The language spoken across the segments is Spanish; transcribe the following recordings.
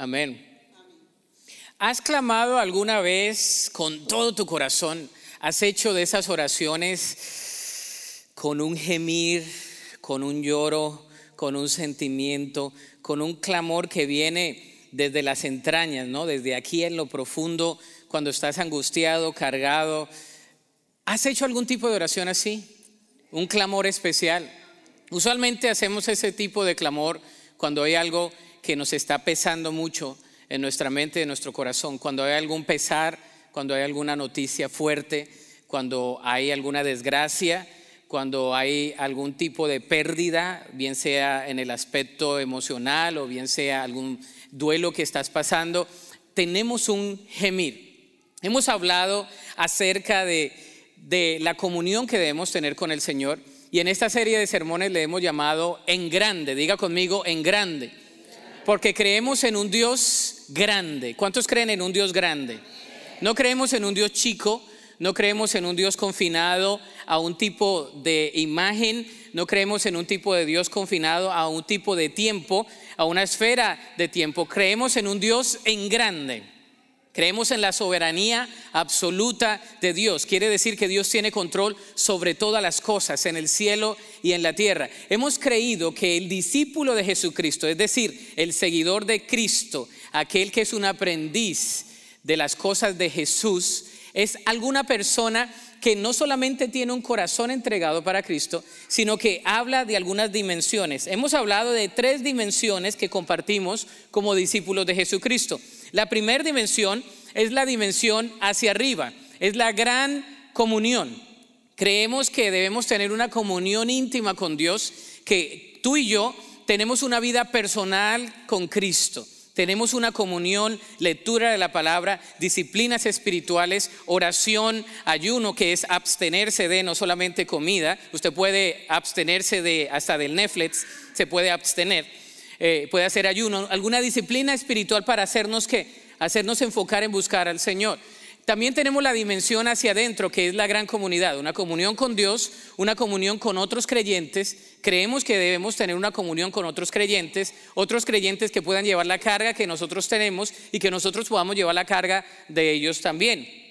Amén. ¿Has clamado alguna vez con todo tu corazón? ¿Has hecho de esas oraciones con un gemir, con un lloro, con un sentimiento, con un clamor que viene desde las entrañas, ¿no? Desde aquí en lo profundo, cuando estás angustiado, cargado. ¿Has hecho algún tipo de oración así? Un clamor especial. Usualmente hacemos ese tipo de clamor cuando hay algo que nos está pesando mucho en nuestra mente, en nuestro corazón, cuando hay algún pesar, cuando hay alguna noticia fuerte, cuando hay alguna desgracia, cuando hay algún tipo de pérdida, bien sea en el aspecto emocional o bien sea algún duelo que estás pasando, tenemos un gemir. Hemos hablado acerca de, la comunión que debemos tener con el Señor y en esta serie de sermones le hemos llamado en grande, diga conmigo en grande, porque creemos en un Dios grande. ¿Cuántos creen en un Dios grande? No creemos en un Dios chico, no creemos en un Dios confinado a un tipo de imagen, no creemos en un tipo de Dios confinado a un tipo de tiempo, a una esfera de tiempo. Creemos en un Dios en grande. Creemos en la soberanía absoluta de Dios. Quiere decir que Dios tiene control sobre todas las cosas en el cielo y en la tierra. Hemos creído que el discípulo de Jesucristo, es decir, el seguidor de Cristo, aquel que es un aprendiz de las cosas de Jesús, es alguna persona que no solamente tiene un corazón entregado para Cristo, sino que habla de algunas dimensiones. Hemos hablado de tres dimensiones que compartimos como discípulos de Jesucristo. La primera dimensión es la dimensión hacia arriba, es la gran comunión. Creemos que debemos tener una comunión íntima con Dios, que tú y yo tenemos una vida personal con Cristo tenemos una comunión, lectura de la palabra, disciplinas espirituales, oración, ayuno, que es abstenerse de no solamente comida, usted puede abstenerse de hasta del Netflix, se puede abstener, eh, puede hacer ayuno, alguna disciplina espiritual para hacernos que, hacernos enfocar en buscar al Señor. También tenemos la dimensión hacia adentro, que es la gran comunidad, una comunión con Dios, una comunión con otros creyentes. Creemos que debemos tener una comunión con otros creyentes, otros creyentes que puedan llevar la carga que nosotros tenemos y que nosotros podamos llevar la carga de ellos también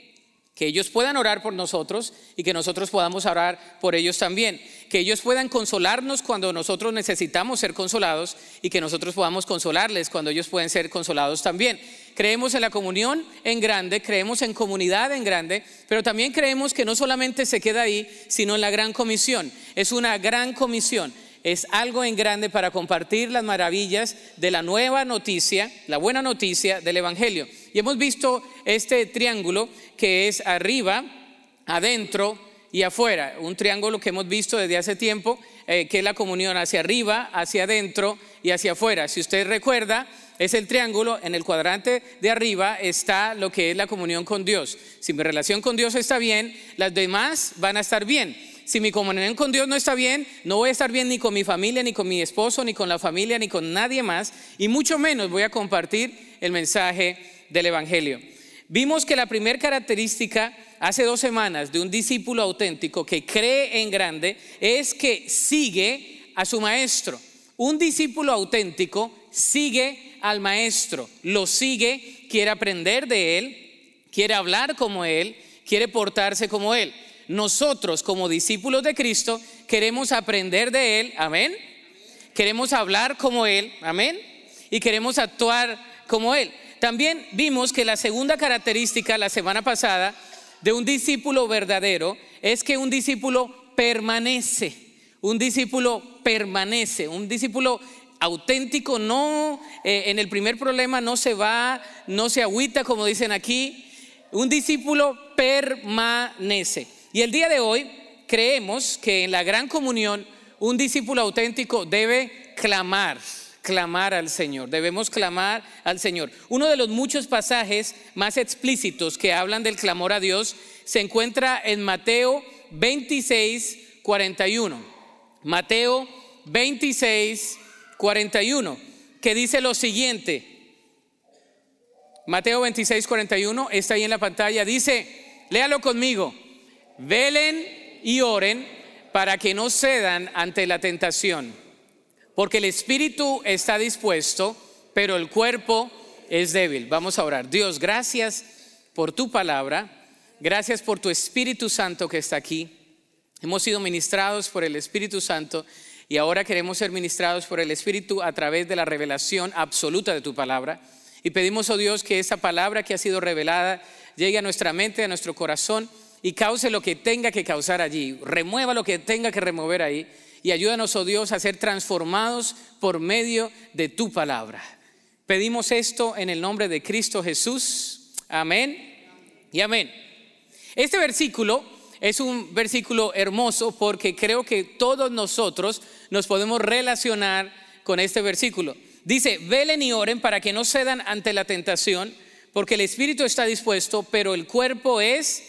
que ellos puedan orar por nosotros y que nosotros podamos orar por ellos también, que ellos puedan consolarnos cuando nosotros necesitamos ser consolados y que nosotros podamos consolarles cuando ellos pueden ser consolados también. Creemos en la comunión en grande, creemos en comunidad en grande, pero también creemos que no solamente se queda ahí, sino en la gran comisión. Es una gran comisión es algo en grande para compartir las maravillas de la nueva noticia, la buena noticia del Evangelio. Y hemos visto este triángulo que es arriba, adentro y afuera. Un triángulo que hemos visto desde hace tiempo, eh, que es la comunión hacia arriba, hacia adentro y hacia afuera. Si usted recuerda, es el triángulo, en el cuadrante de arriba está lo que es la comunión con Dios. Si mi relación con Dios está bien, las demás van a estar bien si mi comunión con Dios no está bien, no voy a estar bien ni con mi familia, ni con mi esposo, ni con la familia, ni con nadie más, y mucho menos voy a compartir el mensaje del Evangelio. Vimos que la primera característica hace dos semanas de un discípulo auténtico que cree en grande es que sigue a su maestro. Un discípulo auténtico sigue al maestro, lo sigue, quiere aprender de él, quiere hablar como él, quiere portarse como él nosotros como discípulos de Cristo queremos aprender de Él, amén. Queremos hablar como Él, amén. Y queremos actuar como Él. También vimos que la segunda característica la semana pasada de un discípulo verdadero es que un discípulo permanece, un discípulo permanece, un discípulo auténtico no eh, en el primer problema no se va, no se agüita como dicen aquí, un discípulo permanece. Y el día de hoy creemos que en la gran comunión un discípulo auténtico debe clamar, clamar al Señor, debemos clamar al Señor. Uno de los muchos pasajes más explícitos que hablan del clamor a Dios se encuentra en Mateo 26, 41. Mateo 26, 41, que dice lo siguiente. Mateo 26, 41, está ahí en la pantalla, dice, léalo conmigo. Velen y oren para que no cedan ante la tentación, porque el espíritu está dispuesto, pero el cuerpo es débil. Vamos a orar. Dios, gracias por tu palabra. Gracias por tu Espíritu Santo que está aquí. Hemos sido ministrados por el Espíritu Santo y ahora queremos ser ministrados por el Espíritu a través de la revelación absoluta de tu palabra. Y pedimos, oh Dios, que esa palabra que ha sido revelada llegue a nuestra mente, a nuestro corazón y cause lo que tenga que causar allí. Remueva lo que tenga que remover ahí. Y ayúdanos, oh Dios, a ser transformados por medio de tu palabra. Pedimos esto en el nombre de Cristo Jesús. Amén y amén. Este versículo es un versículo hermoso porque creo que todos nosotros nos podemos relacionar con este versículo. Dice, velen y oren para que no cedan ante la tentación, porque el espíritu está dispuesto, pero el cuerpo es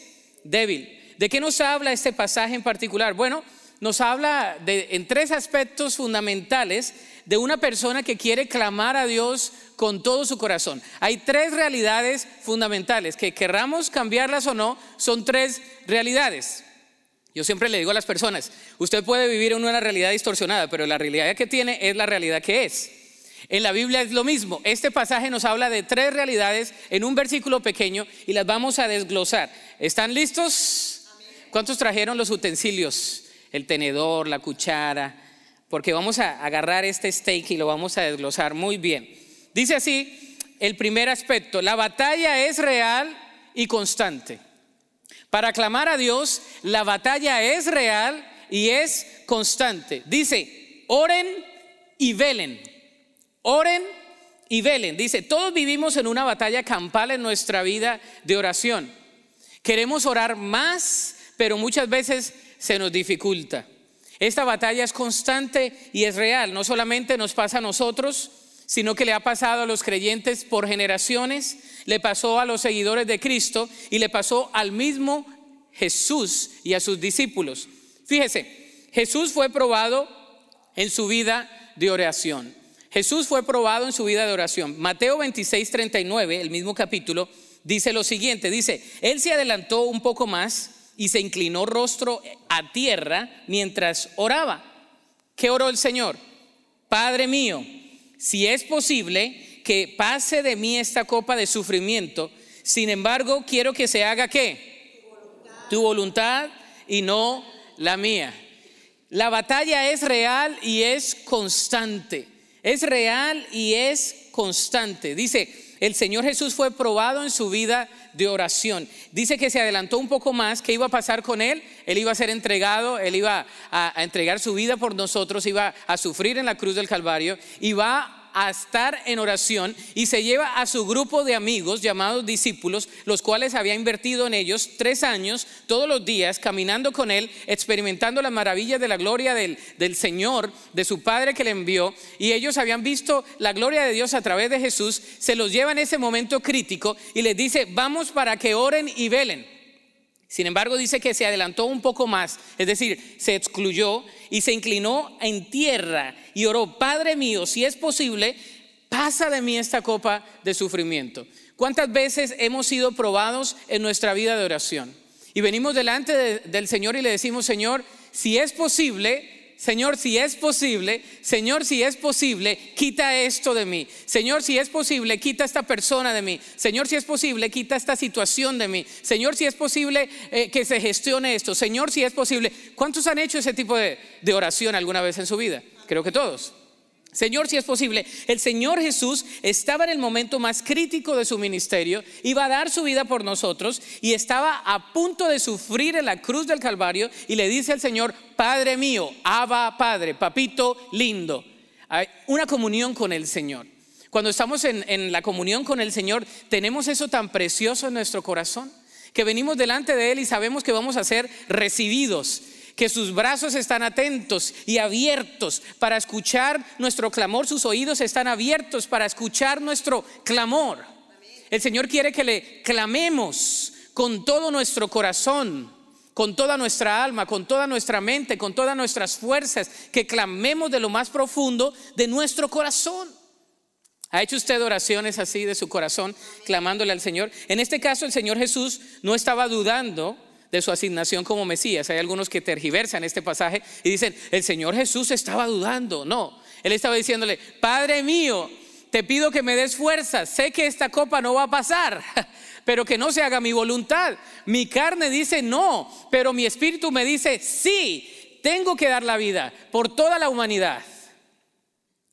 débil. ¿De qué nos habla este pasaje en particular? Bueno, nos habla de, en tres aspectos fundamentales de una persona que quiere clamar a Dios con todo su corazón. Hay tres realidades fundamentales, que querramos cambiarlas o no, son tres realidades. Yo siempre le digo a las personas, usted puede vivir en una realidad distorsionada, pero la realidad que tiene es la realidad que es. En la Biblia es lo mismo. Este pasaje nos habla de tres realidades en un versículo pequeño y las vamos a desglosar. ¿Están listos? ¿Cuántos trajeron los utensilios? El tenedor, la cuchara, porque vamos a agarrar este steak y lo vamos a desglosar muy bien. Dice así el primer aspecto, la batalla es real y constante. Para clamar a Dios, la batalla es real y es constante. Dice, oren y velen. Oren y velen. Dice, todos vivimos en una batalla campal en nuestra vida de oración. Queremos orar más, pero muchas veces se nos dificulta. Esta batalla es constante y es real. No solamente nos pasa a nosotros, sino que le ha pasado a los creyentes por generaciones, le pasó a los seguidores de Cristo y le pasó al mismo Jesús y a sus discípulos. Fíjese, Jesús fue probado en su vida de oración. Jesús fue probado en su vida de oración. Mateo 26, 39, el mismo capítulo, dice lo siguiente, dice, Él se adelantó un poco más y se inclinó rostro a tierra mientras oraba. ¿Qué oró el Señor? Padre mío, si es posible que pase de mí esta copa de sufrimiento, sin embargo quiero que se haga qué? Tu voluntad y no la mía. La batalla es real y es constante. Es real y es constante. Dice, el Señor Jesús fue probado en su vida de oración. Dice que se adelantó un poco más, ¿qué iba a pasar con él? Él iba a ser entregado, él iba a, a entregar su vida por nosotros, iba a sufrir en la cruz del Calvario, y va a estar en oración y se lleva a su grupo de amigos llamados discípulos, los cuales había invertido en ellos tres años, todos los días, caminando con él, experimentando las maravillas de la gloria del, del Señor, de su Padre que le envió, y ellos habían visto la gloria de Dios a través de Jesús, se los lleva en ese momento crítico y les dice, vamos para que oren y velen. Sin embargo, dice que se adelantó un poco más, es decir, se excluyó y se inclinó en tierra y oró, Padre mío, si es posible, pasa de mí esta copa de sufrimiento. ¿Cuántas veces hemos sido probados en nuestra vida de oración? Y venimos delante del Señor y le decimos, Señor, si es posible, Señor, si es posible, Señor, si es posible, quita esto de mí. Señor, si es posible, quita esta persona de mí. Señor, si es posible, quita esta situación de mí. Señor, si es posible, eh, que se gestione esto. Señor, si es posible. ¿Cuántos han hecho ese tipo de oración alguna vez en su vida? Creo que todos. Señor, si es posible, el Señor Jesús estaba en el momento más crítico de su ministerio, iba a dar su vida por nosotros y estaba a punto de sufrir en la cruz del Calvario y le dice al Señor, Padre mío, Abba Padre, papito lindo, hay una comunión con el Señor. Cuando estamos en, en la comunión con el Señor, tenemos eso tan precioso en nuestro corazón, que venimos delante de Él y sabemos que vamos a ser recibidos que sus brazos están atentos y abiertos para escuchar nuestro clamor, sus oídos están abiertos para escuchar nuestro clamor. El Señor quiere que le clamemos con todo nuestro corazón, con toda nuestra alma, con toda nuestra mente, con todas nuestras fuerzas, que clamemos de lo más profundo de nuestro corazón. ¿Ha hecho usted oraciones así de su corazón, clamándole al Señor? En este caso, el Señor Jesús no estaba dudando de su asignación como Mesías. Hay algunos que tergiversan este pasaje y dicen, el Señor Jesús estaba dudando. No, él estaba diciéndole, Padre mío, te pido que me des fuerza. Sé que esta copa no va a pasar, pero que no se haga mi voluntad. Mi carne dice no, pero mi espíritu me dice sí, tengo que dar la vida por toda la humanidad.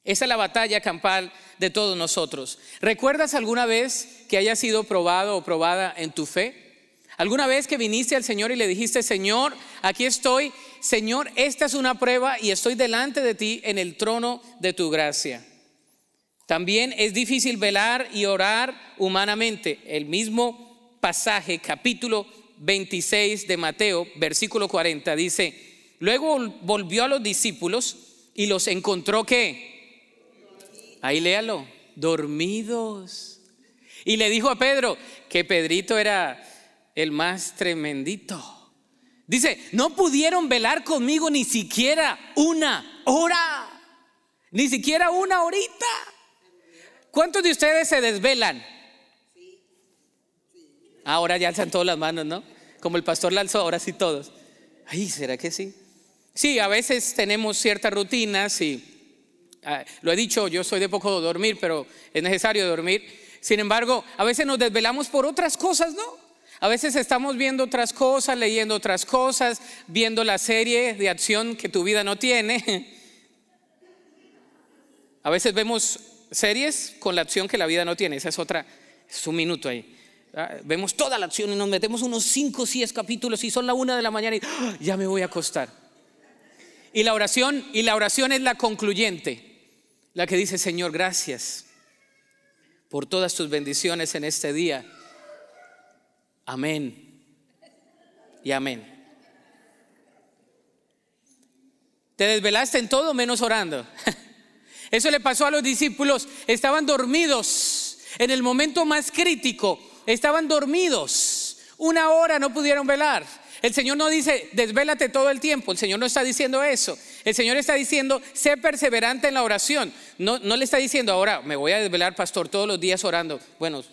Esa es la batalla campal de todos nosotros. ¿Recuerdas alguna vez que haya sido probado o probada en tu fe? ¿Alguna vez que viniste al Señor y le dijiste, Señor, aquí estoy, Señor, esta es una prueba y estoy delante de ti en el trono de tu gracia? También es difícil velar y orar humanamente. El mismo pasaje, capítulo 26 de Mateo, versículo 40, dice, luego volvió a los discípulos y los encontró que, ahí léalo, dormidos. Y le dijo a Pedro que Pedrito era el más tremendito. Dice, no pudieron velar conmigo ni siquiera una hora, ni siquiera una horita. ¿Cuántos de ustedes se desvelan? Ahora ya alzan todas las manos, ¿no? Como el pastor la alzó, ahora sí todos. Ay, ¿será que sí? Sí, a veces tenemos ciertas rutinas y ah, lo he dicho, yo soy de poco dormir, pero es necesario dormir. Sin embargo, a veces nos desvelamos por otras cosas, ¿no? A veces estamos viendo otras cosas, leyendo otras cosas, viendo la serie de acción que tu vida no tiene. A veces vemos series con la acción que la vida no tiene. Esa es otra, es un minuto ahí. Ah, vemos toda la acción y nos metemos unos 5 o 10 capítulos y son la una de la mañana y ¡ah! ya me voy a acostar. Y la oración, y la oración es la concluyente, la que dice, Señor, gracias por todas tus bendiciones en este día. Amén. Y amén. Te desvelaste en todo menos orando. Eso le pasó a los discípulos. Estaban dormidos en el momento más crítico. Estaban dormidos. Una hora no pudieron velar. El Señor no dice, desvélate todo el tiempo. El Señor no está diciendo eso. El Señor está diciendo, sé perseverante en la oración. No, no le está diciendo, ahora me voy a desvelar, pastor, todos los días orando. Bueno,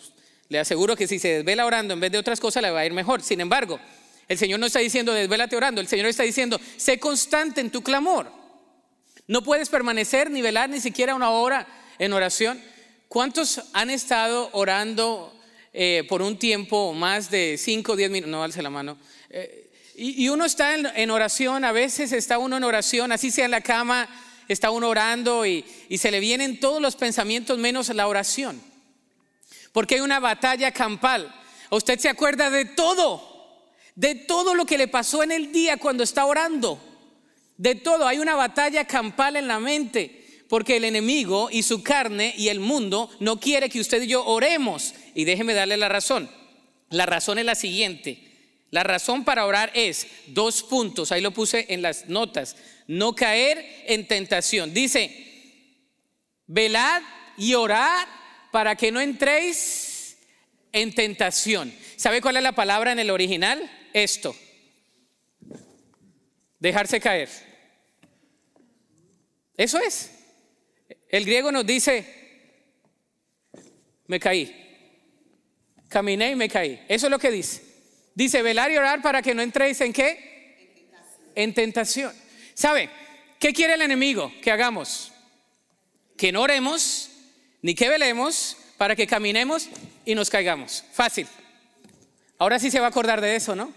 le aseguro que si se desvela orando en vez de otras cosas le va a ir mejor. Sin embargo, el Señor no está diciendo desvélate orando. El Señor está diciendo, sé constante en tu clamor. No puedes permanecer ni velar ni siquiera una hora en oración. ¿Cuántos han estado orando eh, por un tiempo más de 5 o 10 minutos? No alce la mano. Eh, y, uno está en, oración, a veces está uno en oración, así sea en la cama, está uno orando y, y se le vienen todos los pensamientos menos la oración. Porque hay una batalla campal. Usted se acuerda de todo, de todo lo que le pasó en el día cuando está orando. De todo, hay una batalla campal en la mente, porque el enemigo y su carne y el mundo no quiere que usted y yo oremos. Y déjeme darle la razón. La razón es la siguiente. La razón para orar es dos puntos, ahí lo puse en las notas, no caer en tentación. Dice, velad y orad para que no entréis en tentación. ¿Sabe cuál es la palabra en el original? Esto, Dejarse caer. Eso es. El griego nos dice, me caí. Caminé y me caí. Eso es lo que dice. Dice, velar y orar para que no entréis en qué? En tentación. ¿Sabe? ¿Qué quiere el enemigo que hagamos? Que no oremos ni que velemos para que caminemos y nos caigamos. Fácil. Ahora sí se va a acordar de eso, ¿no?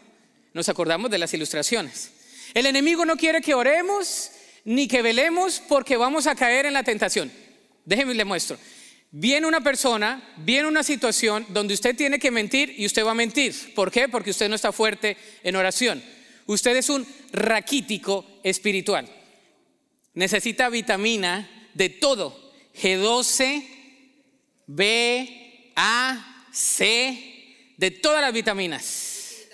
Nos acordamos de las ilustraciones. El enemigo no quiere que oremos ni que velemos porque vamos a caer en la tentación. Déjenme le muestro. Viene una persona, viene una situación donde usted tiene que mentir y usted va a mentir. ¿Por qué? Porque usted no está fuerte en oración. Usted es un raquítico espiritual. Necesita vitamina de todo. G12, B, A, C, de todas las vitaminas.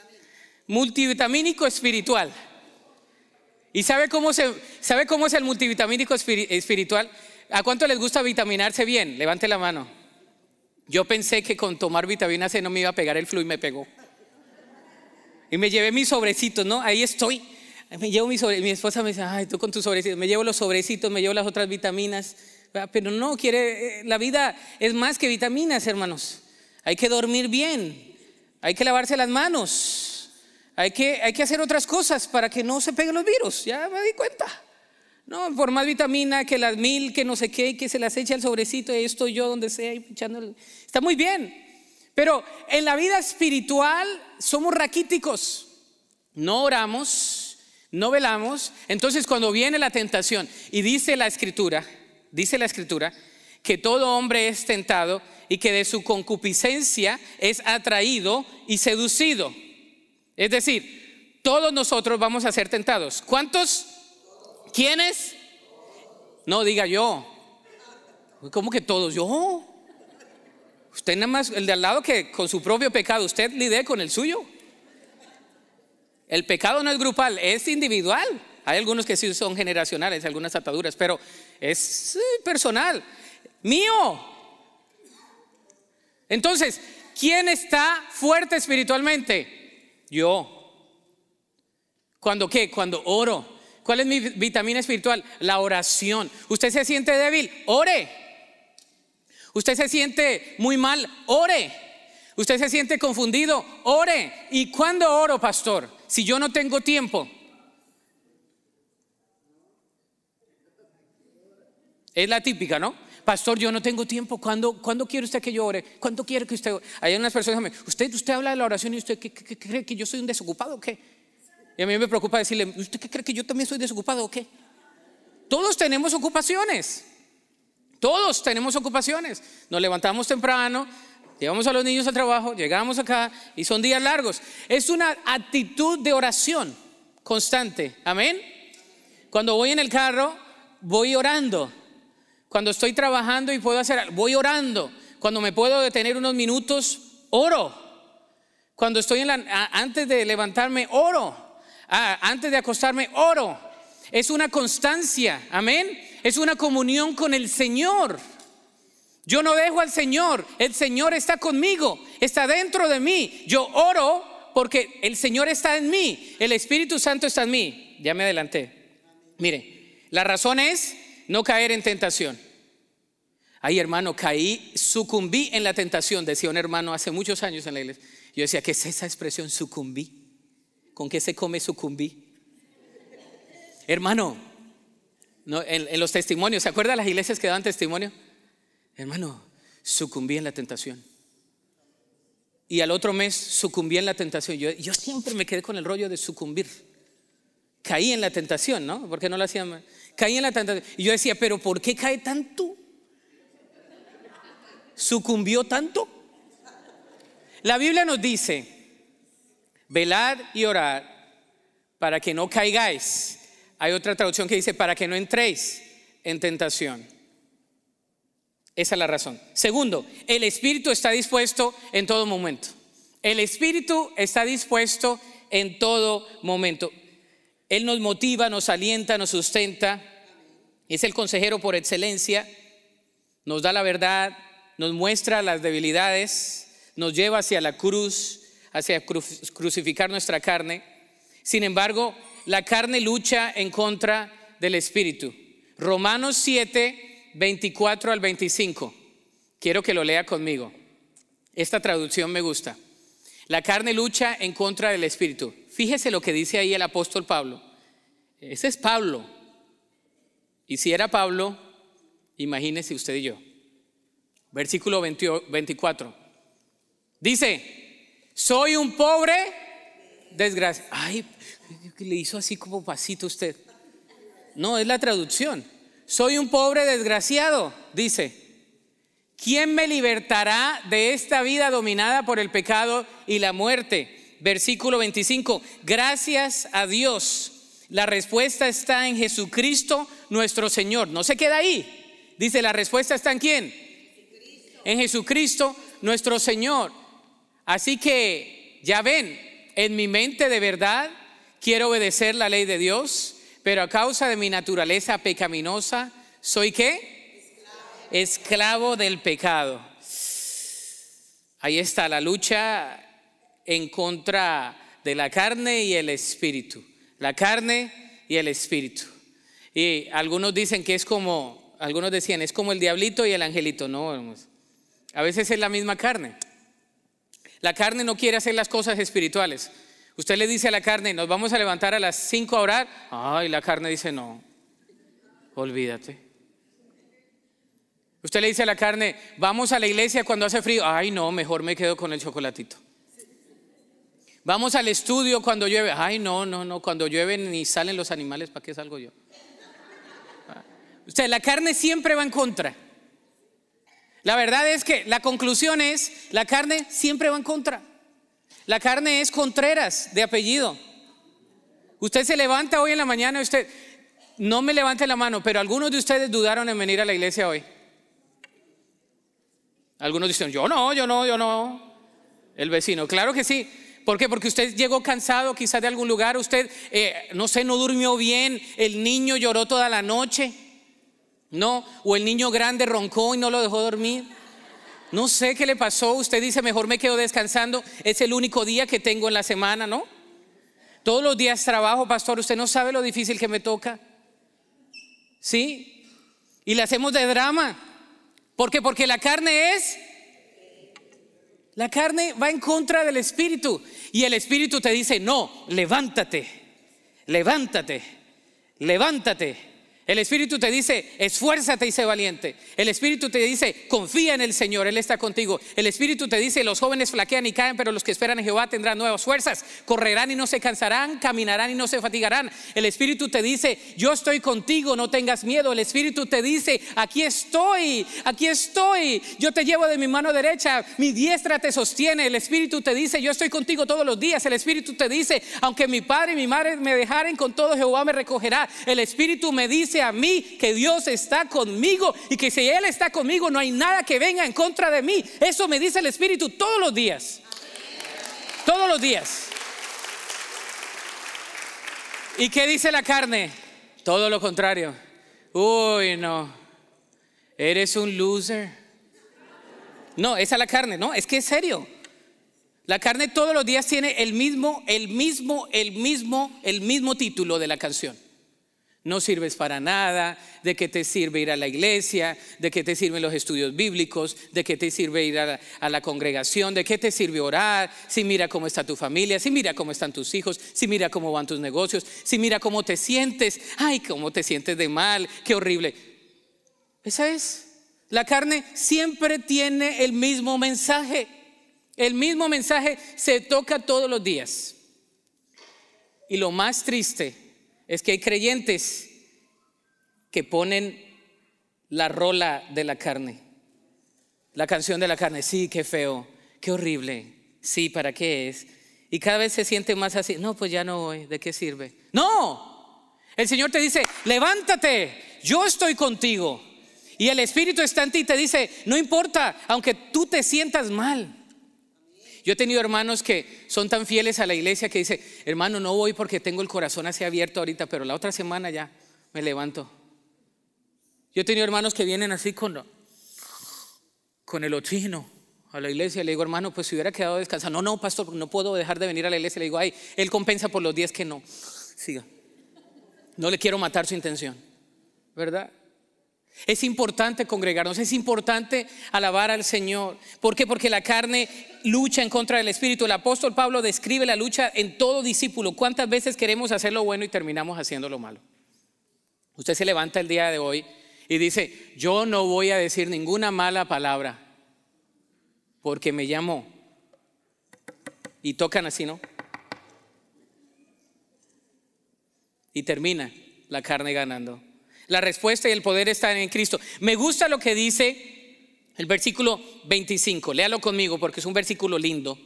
Multivitamínico espiritual. ¿Y sabe cómo, se, sabe cómo es el multivitamínico espiritual? ¿A cuánto les gusta vitaminarse bien? Levante la mano. Yo pensé que con tomar vitamina C no me iba a pegar el flu y me pegó. Y me llevé mis sobrecitos, ¿no? Ahí estoy. Me llevo mis sobrecitos. Mi esposa me dice, ay, tú con tus sobrecitos. Me llevo los sobrecitos, me llevo las otras vitaminas. Pero no, quiere, eh, la vida es más que vitaminas, hermanos. Hay que dormir bien. Hay que lavarse las manos. Hay que, hay que hacer otras cosas para que no se peguen los virus, ya me di cuenta. No, por más vitamina que las mil, que no sé qué, que se las echa el sobrecito, y estoy yo donde sea, echando. Está muy bien. Pero en la vida espiritual somos raquíticos. No oramos, no velamos. Entonces cuando viene la tentación y dice la escritura, dice la escritura, que todo hombre es tentado y que de su concupiscencia es atraído y seducido. Es decir, todos nosotros vamos a ser tentados. ¿Cuántos? ¿Quiénes? No diga yo. ¿Cómo que todos? Yo. Usted nada más, el de al lado que con su propio pecado, usted lidé con el suyo. El pecado no es grupal, es individual. Hay algunos que sí son generacionales, algunas ataduras, pero es personal, mío. Entonces, ¿quién está fuerte espiritualmente? Yo. ¿Cuándo qué? Cuando oro. ¿Cuál es mi vitamina espiritual? La oración. ¿Usted se siente débil? Ore. ¿Usted se siente muy mal? Ore. ¿Usted se siente confundido? Ore. ¿Y cuándo oro, pastor? Si yo no tengo tiempo. Es la típica, ¿no? Pastor, yo no tengo tiempo. ¿Cuándo, ¿cuándo quiere usted que yo ore? ¿Cuándo quiere que usted? Hay unas personas que me usted, usted habla de la oración y usted ¿qué, cree que yo soy un desocupado o qué? Y a mí me preocupa decirle, ¿usted qué cree que yo también soy desocupado o qué? Todos tenemos ocupaciones. Todos tenemos ocupaciones. Nos levantamos temprano, llevamos a los niños al trabajo, llegamos acá y son días largos. Es una actitud de oración constante. Amén. Cuando voy en el carro, voy orando. Cuando estoy trabajando y puedo hacer, voy orando. Cuando me puedo detener unos minutos, oro. Cuando estoy en la, antes de levantarme, oro. Antes de acostarme, oro. Es una constancia, amén. Es una comunión con el Señor. Yo no dejo al Señor, el Señor está conmigo, está dentro de mí. Yo oro porque el Señor está en mí, el Espíritu Santo está en mí. Ya me adelanté. Mire, la razón es no caer en tentación. Ay, hermano, caí, sucumbí en la tentación, decía un hermano hace muchos años en la iglesia. Yo decía, ¿qué es esa expresión sucumbí? ¿Con qué se come sucumbí? Hermano, en, los testimonios, ¿se acuerdan las iglesias que daban testimonio? Hermano, sucumbí en la tentación. Y al otro mes sucumbí en la tentación. Yo, siempre me quedé con el rollo de sucumbir. Caí en la tentación, ¿no? Porque no lo hacían caí en la tentación. Y yo decía, pero ¿por qué cae tanto? ¿Sucumbió tanto? La Biblia nos dice, velad y orad para que no caigáis. Hay otra traducción que dice, para que no entréis en tentación. Esa es la razón. Segundo, el Espíritu está dispuesto en todo momento. El Espíritu está dispuesto en todo momento. Él nos motiva, nos alienta, nos sustenta. Es el consejero por excelencia. Nos da la verdad, nos muestra las debilidades, nos lleva hacia la cruz, hacia crucificar nuestra carne. Sin embargo, la carne lucha en contra del Espíritu. Romanos 7, 24 al 25. Quiero que lo lea conmigo. Esta traducción me gusta. La carne lucha en contra del Espíritu. Fíjese lo que dice ahí el apóstol Pablo. Ese es Pablo. Y si era Pablo, imagínese usted y yo. Versículo 24. Dice, soy un pobre desgraciado. Ay, le hizo así como pasito usted. No, es la traducción. Soy un pobre desgraciado, dice. ¿Quién me libertará de esta vida dominada por el pecado y la muerte? versículo 25, gracias a Dios. La respuesta está en Jesucristo nuestro Señor. No se queda ahí. Dice, la respuesta está en quién? En Jesucristo nuestro Señor. Así que, ya ven, en mi mente de verdad quiero obedecer la ley de Dios, pero a causa de mi naturaleza pecaminosa, ¿soy qué? Esclavo del pecado. Ahí está la lucha en contra de la carne y el espíritu. La carne y el espíritu. Y algunos dicen que es como, algunos decían, es como el diablito y el angelito. No, a veces es la misma carne. La carne no quiere hacer las cosas espirituales. Usted le dice a la carne, nos vamos a levantar a las 5 a orar. Ay, la carne dice no. olvídate. Usted le dice a la carne, vamos a la iglesia cuando hace frío. Ay, no, mejor me quedo con el chocolatito. Vamos al estudio cuando llueve. Ay, no, no, no, cuando llueven ni salen los animales, ¿para qué salgo yo? Usted, la carne siempre va en contra. La verdad es que la conclusión es, la carne siempre va en contra. La carne es Contreras de apellido. Usted se levanta hoy en la mañana, usted, no me levante la mano, pero algunos de ustedes dudaron en venir a la iglesia hoy. Algunos dicen, yo no, yo no, yo no. El vecino, claro que sí. ¿Por qué? Porque usted llegó cansado quizás de algún lugar, usted, eh, no sé, no durmió bien, el niño lloró toda la noche, ¿no? O el niño grande roncó y no lo dejó dormir. No sé qué le pasó, usted dice, mejor me quedo descansando, es el único día que tengo en la semana, ¿no? Todos los días trabajo, pastor, usted no sabe lo difícil que me toca. ¿Sí? Y le hacemos de drama. ¿Por qué? Porque la carne es la carne va en contra del espíritu y el espíritu te dice, no, levántate, levántate, levántate. El Espíritu te dice, esfuérzate y sé valiente. El Espíritu te dice, confía en el Señor, Él está contigo. El Espíritu te dice, los jóvenes flaquean y caen, pero los que esperan en Jehová tendrán nuevas fuerzas. Correrán y no se cansarán, caminarán y no se fatigarán. El Espíritu te dice, yo estoy contigo, no tengas miedo. El Espíritu te dice, aquí estoy, aquí estoy. Yo te llevo de mi mano derecha, mi diestra te sostiene. El Espíritu te dice, yo estoy contigo todos los días. El Espíritu te dice, aunque mi padre y mi madre me dejaren, con todo Jehová me recogerá. El Espíritu me dice, a mí que Dios está conmigo y que si Él está conmigo no hay nada que venga en contra de mí. Eso me dice el Espíritu todos los días. Todos los días. ¿Y qué dice la carne? Todo lo contrario. Uy, no. Eres un loser. No, esa es la carne, no, es que es serio. La carne todos los días tiene el mismo, el mismo, el mismo, el mismo título de la canción. No sirves para nada, de qué te sirve ir a la iglesia, de qué te sirven los estudios bíblicos, de qué te sirve ir a la, congregación, de qué te sirve orar, si mira cómo está tu familia, si mira cómo están tus hijos, si mira cómo van tus negocios, si mira cómo te sientes, ay, cómo te sientes de mal, qué horrible. Esa es. La carne siempre tiene el mismo mensaje. El mismo mensaje se toca todos los días. Y lo más triste es que hay creyentes que ponen la rola de la carne, la canción de la carne, sí, qué feo, qué horrible, sí, ¿para qué es? Y cada vez se siente más así, no, pues ya no voy, ¿de qué sirve? No, el Señor te dice, levántate, yo estoy contigo. Y el Espíritu está en ti y te dice, no importa, aunque tú te sientas mal, yo he tenido hermanos que son tan fieles a la iglesia que dice, hermano, no voy porque tengo el corazón así abierto ahorita, pero la otra semana ya me levanto. Yo he tenido hermanos que vienen así con, con el oxígeno a la iglesia. Le digo, hermano, pues si hubiera quedado descansando. No, no, pastor, no puedo dejar de venir a la iglesia. Le digo, ay, él compensa por los días que no. Siga. No le quiero matar su intención, ¿verdad? Es importante congregarnos, es importante alabar al Señor. ¿Por qué? Porque la carne lucha en contra del Espíritu. El apóstol Pablo describe la lucha en todo discípulo. ¿Cuántas veces queremos hacer lo bueno y terminamos haciendo lo malo? Usted se levanta el día de hoy y dice, yo no voy a decir ninguna mala palabra porque me llamo. Y tocan así, ¿no? Y termina la carne ganando. La respuesta y el poder están en Cristo. Me gusta lo que dice el versículo 25. Léalo conmigo porque es un versículo lindo.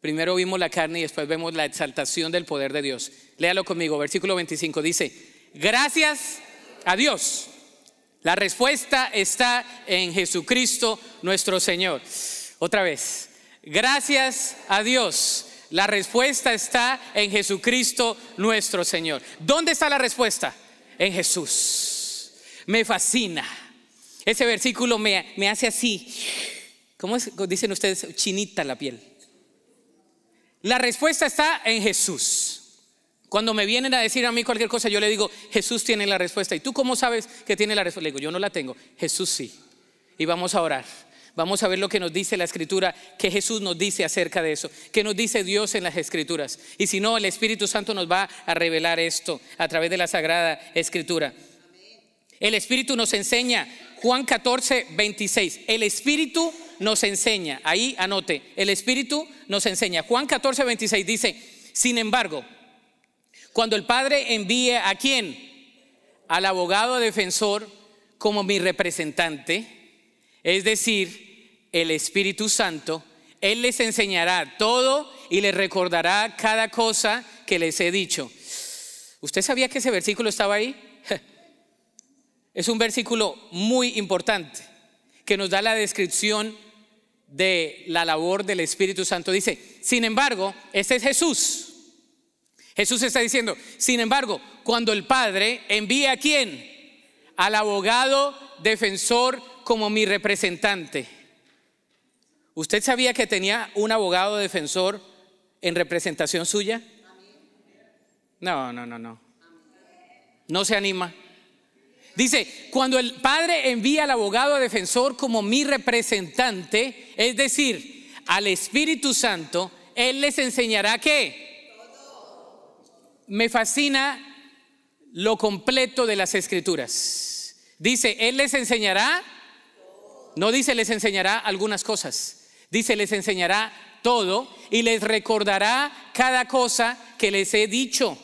Primero vimos la carne y después vemos la exaltación del poder de Dios. Léalo conmigo. Versículo 25 dice, gracias a Dios. La respuesta está en Jesucristo nuestro Señor. Otra vez, gracias a Dios. La respuesta está en Jesucristo nuestro Señor. ¿Dónde está la respuesta? En Jesús. Me fascina. Ese versículo me, me hace así. ¿Cómo dicen ustedes? Chinita la piel. La respuesta está en Jesús. Cuando me vienen a decir a mí cualquier cosa, yo le digo, Jesús tiene la respuesta. ¿Y tú cómo sabes que tiene la respuesta? Le digo, yo no la tengo. Jesús sí. Y vamos a orar. Vamos a ver lo que nos dice la escritura, que Jesús nos dice acerca de eso, que nos dice Dios en las escrituras. Y si no, el Espíritu Santo nos va a revelar esto a través de la sagrada escritura. El Espíritu nos enseña, Juan 14, 26, el Espíritu nos enseña, ahí anote, el Espíritu nos enseña. Juan 14, 26 dice, sin embargo, cuando el Padre envíe a quién? Al abogado defensor como mi representante, es decir, el Espíritu Santo, Él les enseñará todo y les recordará cada cosa que les he dicho. ¿Usted sabía que ese versículo estaba ahí? Es un versículo muy importante que nos da la descripción de la labor del Espíritu Santo. Dice, sin embargo, este es Jesús. Jesús está diciendo, sin embargo, cuando el Padre envía a quién? Al abogado defensor como mi representante. ¿Usted sabía que tenía un abogado defensor en representación suya? No, no, no, no. No se anima. Dice, cuando el Padre envía al abogado defensor como mi representante, es decir, al Espíritu Santo, Él les enseñará qué. Me fascina lo completo de las escrituras. Dice, Él les enseñará, no dice les enseñará algunas cosas, dice les enseñará todo y les recordará cada cosa que les he dicho.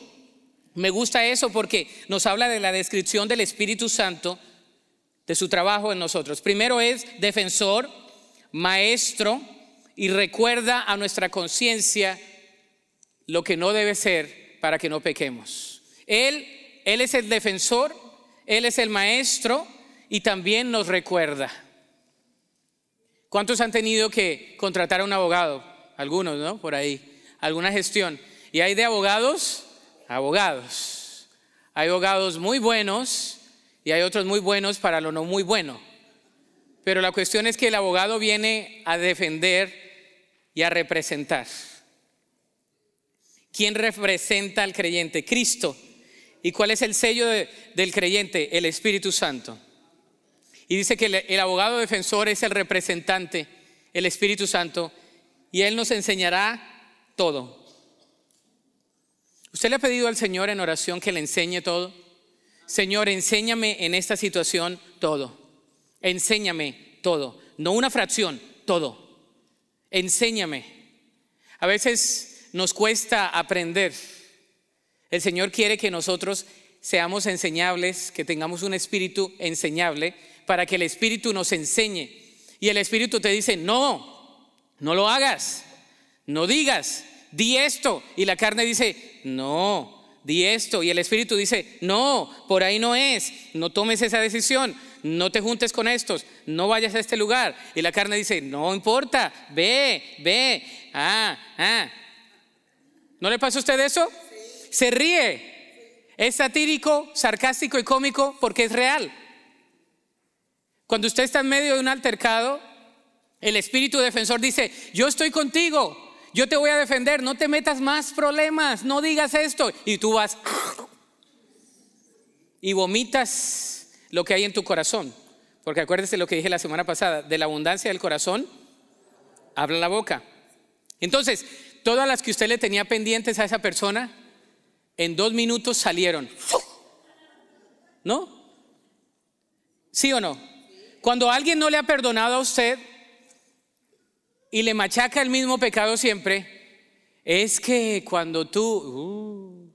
Me gusta eso porque nos habla de la descripción del Espíritu Santo, de su trabajo en nosotros. Primero es defensor, maestro y recuerda a nuestra conciencia lo que no debe ser para que no pequemos. Él, él es el defensor, Él es el maestro y también nos recuerda. ¿Cuántos han tenido que contratar a un abogado? Algunos, ¿no? Por ahí, alguna gestión. Y hay de abogados abogados. Hay abogados muy buenos y hay otros muy buenos para lo no muy bueno. Pero la cuestión es que el abogado viene a defender y a representar. ¿Quién representa al creyente? Cristo. ¿Y cuál es el sello del creyente? El Espíritu Santo. Y dice que el abogado defensor es el representante, el Espíritu Santo, y Él nos enseñará todo. ¿Usted le ha pedido al Señor en oración que le enseñe todo? Señor, enséñame en esta situación todo. Enséñame todo. No una fracción, todo. Enséñame. A veces nos cuesta aprender. El Señor quiere que nosotros seamos enseñables, que tengamos un espíritu enseñable, para que el espíritu nos enseñe. Y el espíritu te dice, no, no lo hagas, no digas, di esto. Y la carne dice, no, di esto. Y el Espíritu dice, no, por ahí no es, no tomes esa decisión, no te juntes con estos, no vayas a este lugar. Y la carne dice, no importa, ve, ve, ah, ah. ¿No le pasa a usted eso? Se ríe. Es satírico, sarcástico y cómico porque es real. Cuando usted está en medio de un altercado, el espíritu defensor dice, yo estoy contigo, yo te voy a defender, no te metas más problemas, no digas esto. Y tú vas y vomitas lo que hay en tu corazón. Porque acuérdese lo que dije la semana pasada, de la abundancia del corazón, habla la boca. Entonces, todas las que usted le tenía pendientes a esa persona, en dos minutos salieron. ¿No? ¿Sí o no? Cuando alguien no le ha perdonado a usted, y le machaca el mismo pecado siempre, es que cuando tú, uh,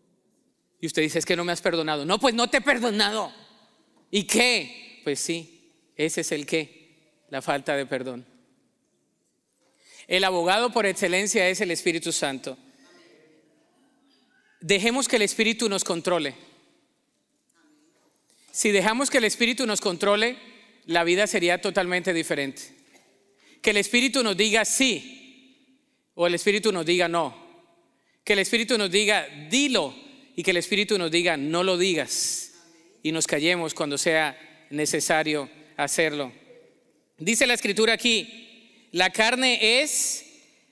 y usted dice, es que no me has perdonado. No, pues no te he perdonado. ¿Y qué? Pues sí, ese es el qué, la falta de perdón. El abogado por excelencia es el Espíritu Santo. Dejemos que el Espíritu nos controle. Si dejamos que el Espíritu nos controle, la vida sería totalmente diferente que el Espíritu nos diga sí o el Espíritu nos diga no. Que el Espíritu nos diga dilo y que el Espíritu nos diga no lo digas y nos callemos cuando sea necesario hacerlo. Dice la escritura aquí, la carne es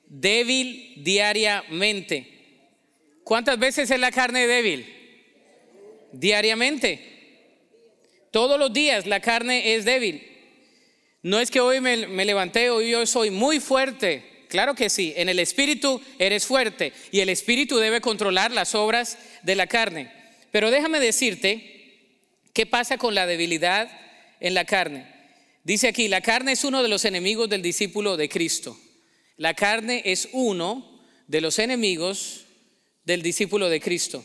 débil diariamente. ¿Cuántas veces es la carne débil? Diariamente. Todos los días la carne es débil. No es que hoy me, levanté, hoy yo soy muy fuerte. Claro que sí, en el espíritu eres fuerte y el espíritu debe controlar las obras de la carne. Pero déjame decirte ¿Qué pasa con la debilidad en la carne? Dice aquí, la carne es uno de los enemigos del discípulo de Cristo. La carne es uno de los enemigos del discípulo de Cristo.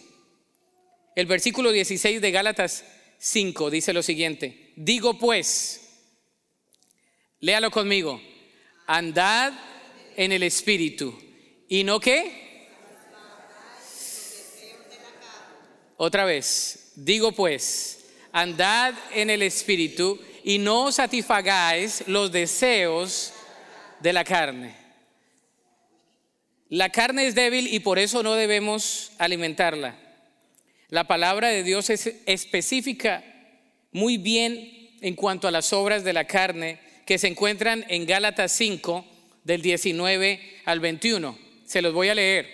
El versículo 16 de Gálatas 5 dice lo siguiente, digo pues, léalo conmigo, andad en el Espíritu y no qué. Otra vez, digo pues, andad en el Espíritu y no satisfagáis los deseos de la carne. La carne es débil y por eso no debemos alimentarla. La palabra de Dios es específica muy bien en cuanto a las obras de la carne que se encuentran en Gálatas 5 del 19 al 21. Se los voy a leer.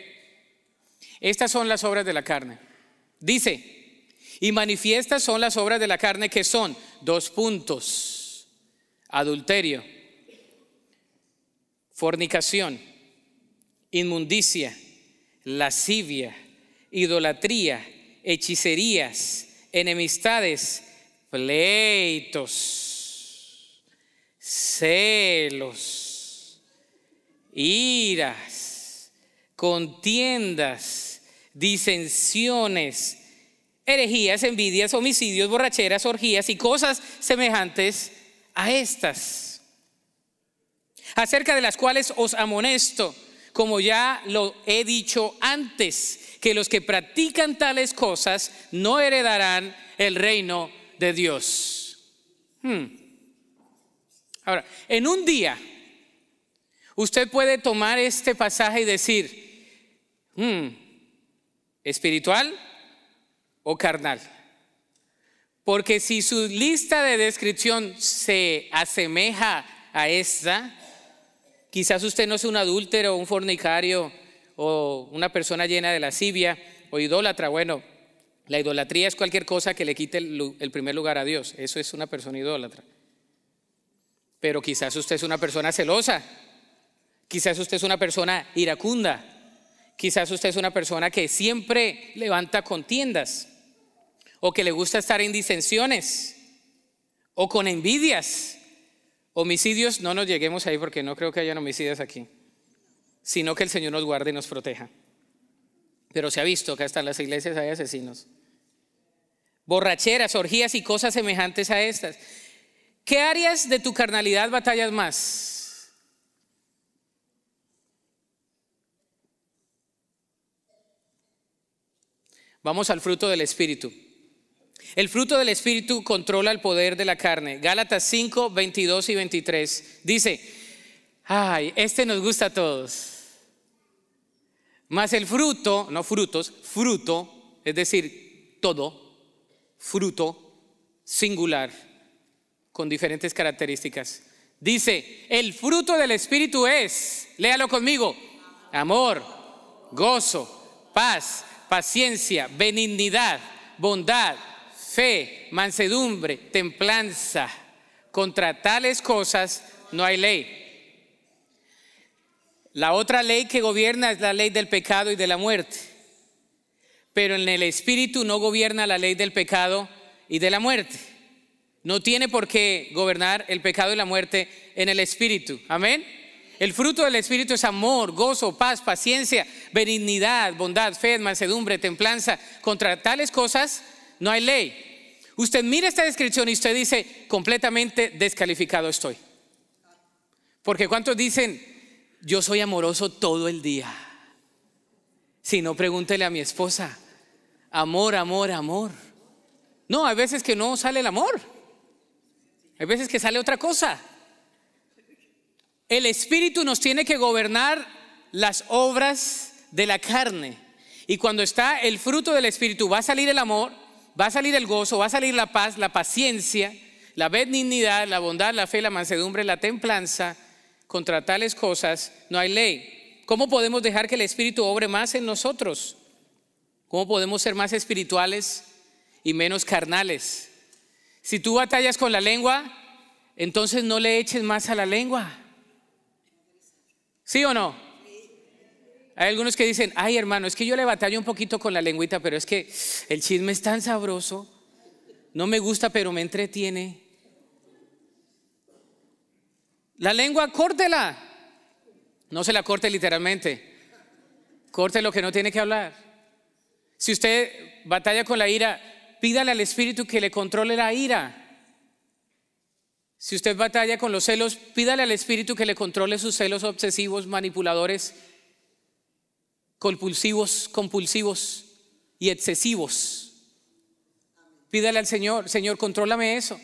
Estas son las obras de la carne. Dice, y manifiestas son las obras de la carne que son dos puntos. Adulterio, fornicación, inmundicia, lascivia, idolatría, hechicerías, enemistades, pleitos, celos, iras, contiendas, disensiones, herejías, envidias, homicidios, borracheras, orgías y cosas semejantes a estas, acerca de las cuales os amonesto, como ya lo he dicho antes, que los que practican tales cosas no heredarán el reino de Dios. Hmm. Ahora, en un día, usted puede tomar este pasaje y decir, hmm, espiritual o carnal. Porque si su lista de descripción se asemeja a esta, quizás usted no es un adúltero, un fornicario o una persona llena de lascivia o idólatra. Bueno, la idolatría es cualquier cosa que le quite el, primer lugar a Dios. Eso es una persona idólatra. Pero quizás usted es una persona celosa. Quizás usted es una persona iracunda. Quizás usted es una persona que siempre levanta contiendas. O que le gusta estar en disensiones. O con envidias. Homicidios, no nos lleguemos ahí porque no creo que hayan homicidios aquí. Sino que el Señor nos guarde y nos proteja. Pero se ha visto que hasta en las iglesias hay asesinos borracheras, orgías y cosas semejantes a estas. ¿Qué áreas de tu carnalidad batallas más? Vamos al fruto del Espíritu. El fruto del Espíritu controla el poder de la carne. Gálatas 5, 22 y 23. Dice, ay, este nos gusta a todos. Mas el fruto, no frutos, fruto, es decir, todo, fruto singular con diferentes características. Dice, el fruto del Espíritu es, léalo conmigo, amor, gozo, paz, paciencia, benignidad, bondad, fe, mansedumbre, templanza. Contra tales cosas no hay ley. La otra ley que gobierna es la ley del pecado y de la muerte pero en el Espíritu no gobierna la ley del pecado y de la muerte. No tiene por qué gobernar el pecado y la muerte en el Espíritu. Amén. El fruto del Espíritu es amor, gozo, paz, paciencia, benignidad, bondad, fe, mansedumbre, templanza. Contra tales cosas no hay ley. Usted mira esta descripción y usted dice, completamente descalificado estoy. Porque ¿cuántos dicen, yo soy amoroso todo el día? Si no, pregúntele a mi esposa amor, amor, amor. No, hay veces que no sale el amor. Hay veces que sale otra cosa. El Espíritu nos tiene que gobernar las obras de la carne. Y cuando está el fruto del Espíritu, va a salir el amor, va a salir el gozo, va a salir la paz, la paciencia, la benignidad, la bondad, la fe, la mansedumbre, la templanza. Contra tales cosas no hay ley. ¿Cómo podemos dejar que el Espíritu obre más en nosotros? ¿Cómo podemos ser más espirituales y menos carnales? Si tú batallas con la lengua, entonces no le eches más a la lengua. ¿Sí o no? Hay algunos que dicen, ay hermano, es que yo le batallo un poquito con la lengüita, pero es que el chisme es tan sabroso. No me gusta, pero me entretiene. La lengua, córtela. No se la corte literalmente. Corte lo que no tiene que hablar. Si usted batalla con la ira, pídale al Espíritu que le controle la ira. Si usted batalla con los celos, pídale al Espíritu que le controle sus celos obsesivos, manipuladores, compulsivos, compulsivos y excesivos. Pídale al Señor, Señor, contrólame eso.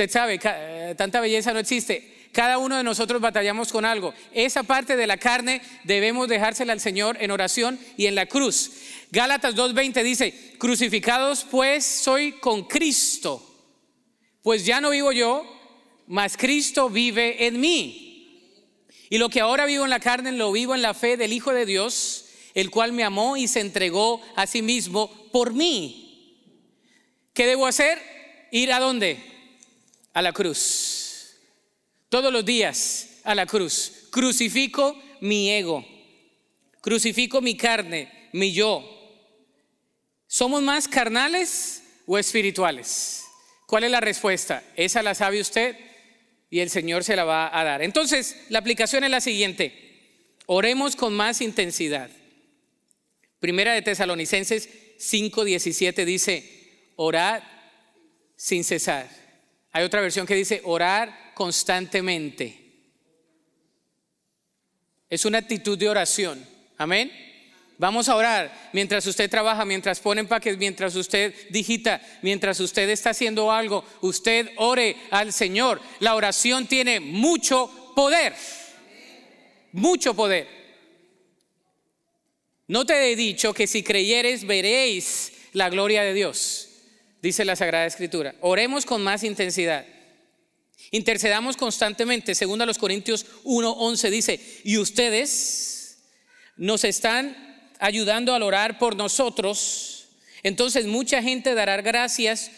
Usted sabe, eh, tanta belleza no existe. Cada uno de nosotros batallamos con algo. Esa parte de la carne debemos dejársela al Señor en oración y en la cruz. Gálatas 2.20 dice, crucificados pues soy con Cristo. Pues ya no vivo yo, mas Cristo vive en mí. Y lo que ahora vivo en la carne, lo vivo en la fe del Hijo de Dios, el cual me amó y se entregó a sí mismo por mí. ¿Qué debo hacer? Ir a dónde? A la cruz todos los días a la cruz. Crucifico mi ego, crucifico mi carne, mi yo. ¿Somos más carnales o espirituales? ¿Cuál es la respuesta? Esa la sabe usted y el Señor se la va a dar. Entonces, la aplicación es la siguiente. Oremos con más intensidad. Primera de Tesalonicenses 5:17 dice, orad sin cesar. Hay otra versión que dice, orar constantemente. Es una actitud de oración. Amén. Vamos a orar mientras usted trabaja, mientras pone empaques, mientras usted digita, mientras usted está haciendo algo. Usted ore al Señor. La oración tiene mucho poder. Mucho poder. No te he dicho que si creyeres veréis la gloria de Dios, dice la Sagrada Escritura. Oremos con más intensidad. Intercedamos constantemente, según a los Corintios 1:11 dice, "Y ustedes nos están ayudando a orar por nosotros." Entonces mucha gente dará gracias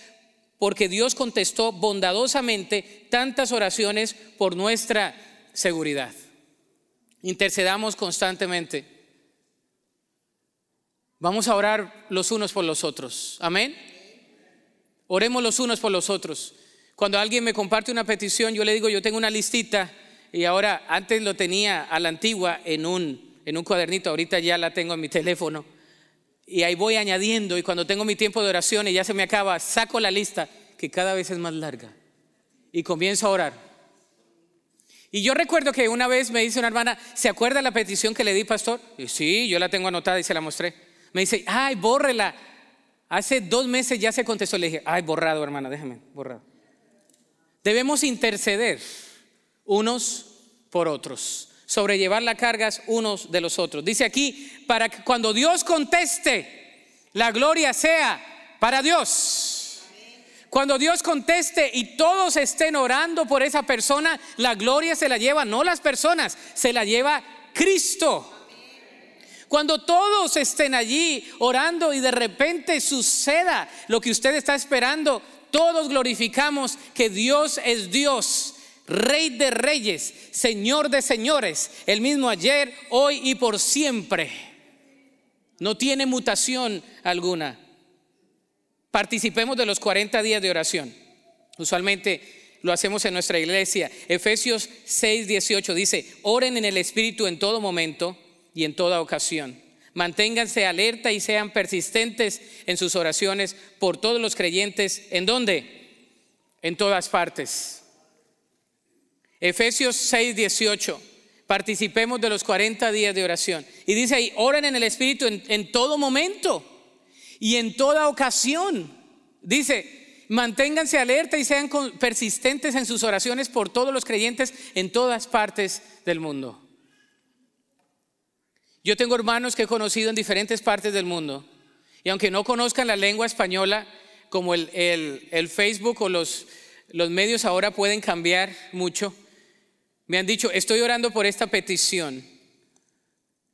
porque Dios contestó bondadosamente tantas oraciones por nuestra seguridad. Intercedamos constantemente. Vamos a orar los unos por los otros. Amén. Oremos los unos por los otros. Cuando alguien me comparte una petición, yo le digo, yo tengo una listita y ahora antes lo tenía a la antigua en un, en un cuadernito, ahorita ya la tengo en mi teléfono. Y ahí voy añadiendo y cuando tengo mi tiempo de oración y ya se me acaba, saco la lista que cada vez es más larga y comienzo a orar. Y yo recuerdo que una vez me dice una hermana, ¿se acuerda la petición que le di, pastor? Y sí, yo la tengo anotada y se la mostré. Me dice, ay, bórrela. Hace dos meses ya se contestó. Le dije, ay, borrado, hermana, déjeme, borrado. Debemos interceder unos por otros, sobrellevar las cargas unos de los otros. Dice aquí, para que cuando Dios conteste, la gloria sea para Dios. Cuando Dios conteste y todos estén orando por esa persona, la gloria se la lleva, no las personas, se la lleva Cristo. Cuando todos estén allí orando y de repente suceda lo que usted está esperando, todos glorificamos que Dios es Dios, Rey de reyes, Señor de señores, el mismo ayer, hoy y por siempre. No tiene mutación alguna. Participemos de los 40 días de oración. Usualmente lo hacemos en nuestra iglesia. Efesios 6, 18 dice, oren en el Espíritu en todo momento y en toda ocasión Manténganse alerta y sean persistentes en sus oraciones por todos los creyentes. ¿En dónde? En todas partes. Efesios 6, 18. Participemos de los 40 días de oración. Y dice ahí, oren en el Espíritu en, en todo momento y en toda ocasión. Dice, manténganse alerta y sean persistentes en sus oraciones por todos los creyentes en todas partes del mundo. Yo tengo hermanos que he conocido en diferentes partes del mundo y aunque no conozcan la lengua española, como el, Facebook o los, los medios ahora pueden cambiar mucho, me han dicho, estoy orando por esta petición,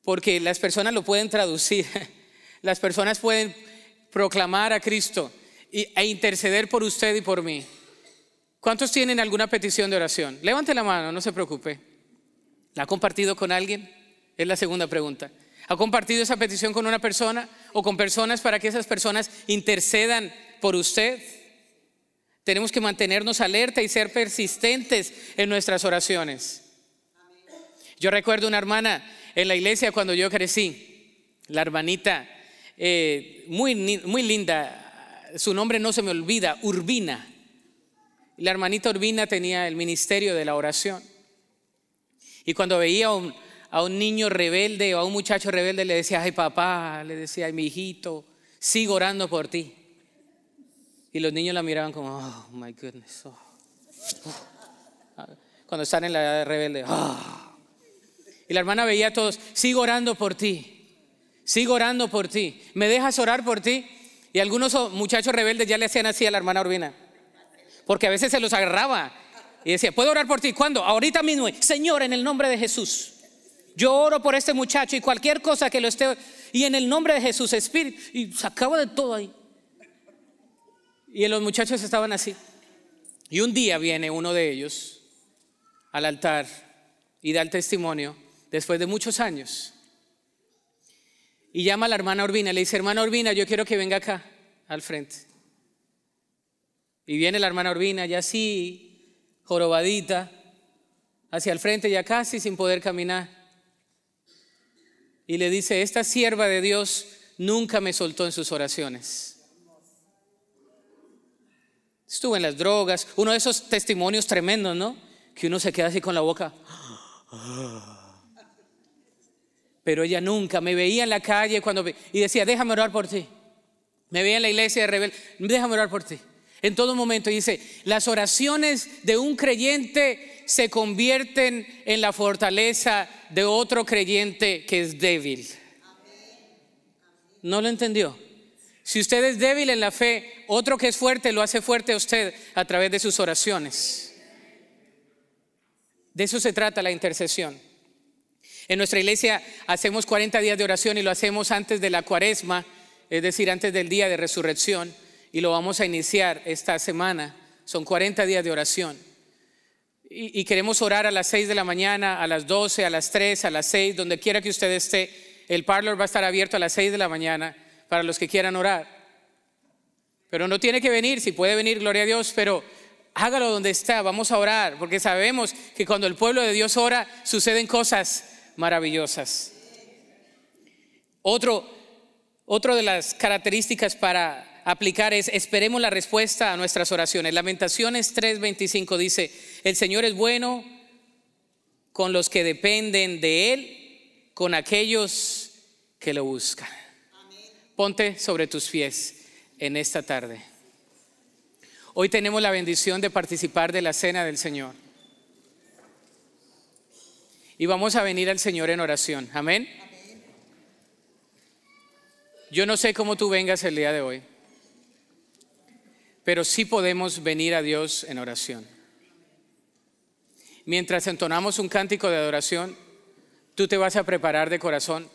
porque las personas lo pueden traducir, las personas pueden proclamar a Cristo e interceder por usted y por mí. ¿Cuántos tienen alguna petición de oración? Levante la mano, no se preocupe. ¿La ha compartido con alguien? Es la segunda pregunta. ¿Ha compartido esa petición con una persona o con personas para que esas personas intercedan por usted? Tenemos que mantenernos alerta y ser persistentes en nuestras oraciones. Yo recuerdo una hermana en la iglesia cuando yo crecí, la hermanita eh, muy, muy linda, su nombre no se me olvida, Urbina. La hermanita Urbina tenía el ministerio de la oración. Y cuando veía a un, niño rebelde o a un muchacho rebelde, le decía, ay papá, le decía, ay mi hijito, sigo orando por ti. Y los niños la miraban como, oh my goodness. Oh". Cuando están en la edad de rebelde, oh". y la hermana veía a todos, sigo orando por ti, sigo orando por ti, ¿me dejas orar por ti? Y algunos muchachos rebeldes ya le hacían así a la hermana Urbina, porque a veces se los agarraba y decía, ¿puedo orar por ti? ¿Cuándo? Ahorita mismo. Señor, en el nombre de Jesús. Yo oro por este muchacho y cualquier cosa que lo esté... Y en el nombre de Jesús, Espíritu. Y sacaba de todo ahí. Y los muchachos estaban así. Y un día viene uno de ellos al altar y da el testimonio después de muchos años. Y llama a la hermana Urbina, le dice, hermana Urbina, yo quiero que venga acá, al frente. Y viene la hermana Urbina, ya así, jorobadita, hacia el frente, ya casi sin poder caminar. Y le dice, esta sierva de Dios nunca me soltó en sus oraciones. Estuvo en las drogas, uno de esos testimonios tremendos, ¿no? Que uno se queda así con la boca. Pero ella nunca me veía en la calle cuando y decía, déjame orar por ti. Me veía en la iglesia de rebelde, déjame orar por ti. En todo momento dice, las oraciones de un creyente se convierten en la fortaleza de otro creyente que es débil. ¿No lo entendió? Si usted es débil en la fe, otro que es fuerte lo hace fuerte a usted a través de sus oraciones. De eso se trata la intercesión. En nuestra iglesia hacemos 40 días de oración y lo hacemos antes de la cuaresma, es decir, antes del día de resurrección y lo vamos a iniciar esta semana. Son 40 días de oración. Y, queremos orar a las 6 de la mañana, a las 12, a las 3, a las 6, donde quiera que usted esté. El parlor va a estar abierto a las 6 de la mañana para los que quieran orar. Pero no tiene que venir, si puede venir, gloria a Dios, pero hágalo donde está, vamos a orar, porque sabemos que cuando el pueblo de Dios ora, suceden cosas maravillosas. Otro, otro de las características para aplicar es esperemos la respuesta a nuestras oraciones. Lamentaciones 3:25 dice, el Señor es bueno con los que dependen de Él, con aquellos que lo buscan. Ponte sobre tus pies en esta tarde. Hoy tenemos la bendición de participar de la cena del Señor. Y vamos a venir al Señor en oración. Amén. Yo no sé cómo tú vengas el día de hoy pero sí podemos venir a Dios en oración. Mientras entonamos un cántico de adoración, tú te vas a preparar de corazón.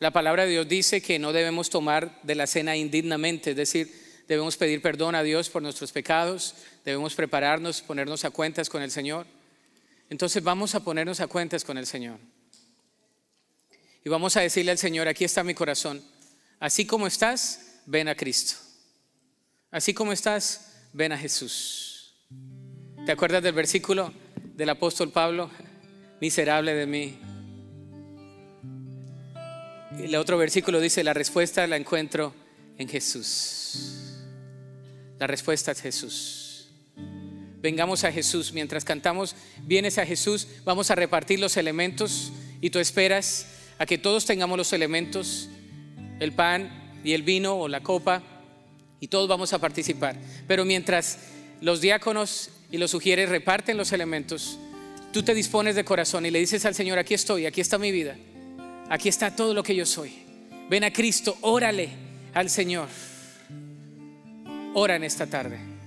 La palabra de Dios dice que no debemos tomar de la cena indignamente, es decir, debemos pedir perdón a Dios por nuestros pecados, debemos prepararnos, ponernos a cuentas con el Señor. Entonces vamos a ponernos a cuentas con el Señor. Y vamos a decirle al Señor, aquí está mi corazón. Así como estás, ven a Cristo. Así como estás, ven a Jesús. ¿Te acuerdas del versículo del apóstol Pablo? Miserable de mí. El otro versículo dice, la respuesta la encuentro en Jesús. La respuesta es Jesús. Vengamos a Jesús. Mientras cantamos, vienes a Jesús, vamos a repartir los elementos y tú esperas a que todos tengamos los elementos, el pan y el vino o la copa y todos vamos a participar. Pero mientras los diáconos y los sugieres reparten los elementos, tú te dispones de corazón y le dices al Señor, aquí estoy, aquí está mi vida, aquí está todo lo que yo soy. Ven a Cristo, órale al Señor. Ora en esta tarde.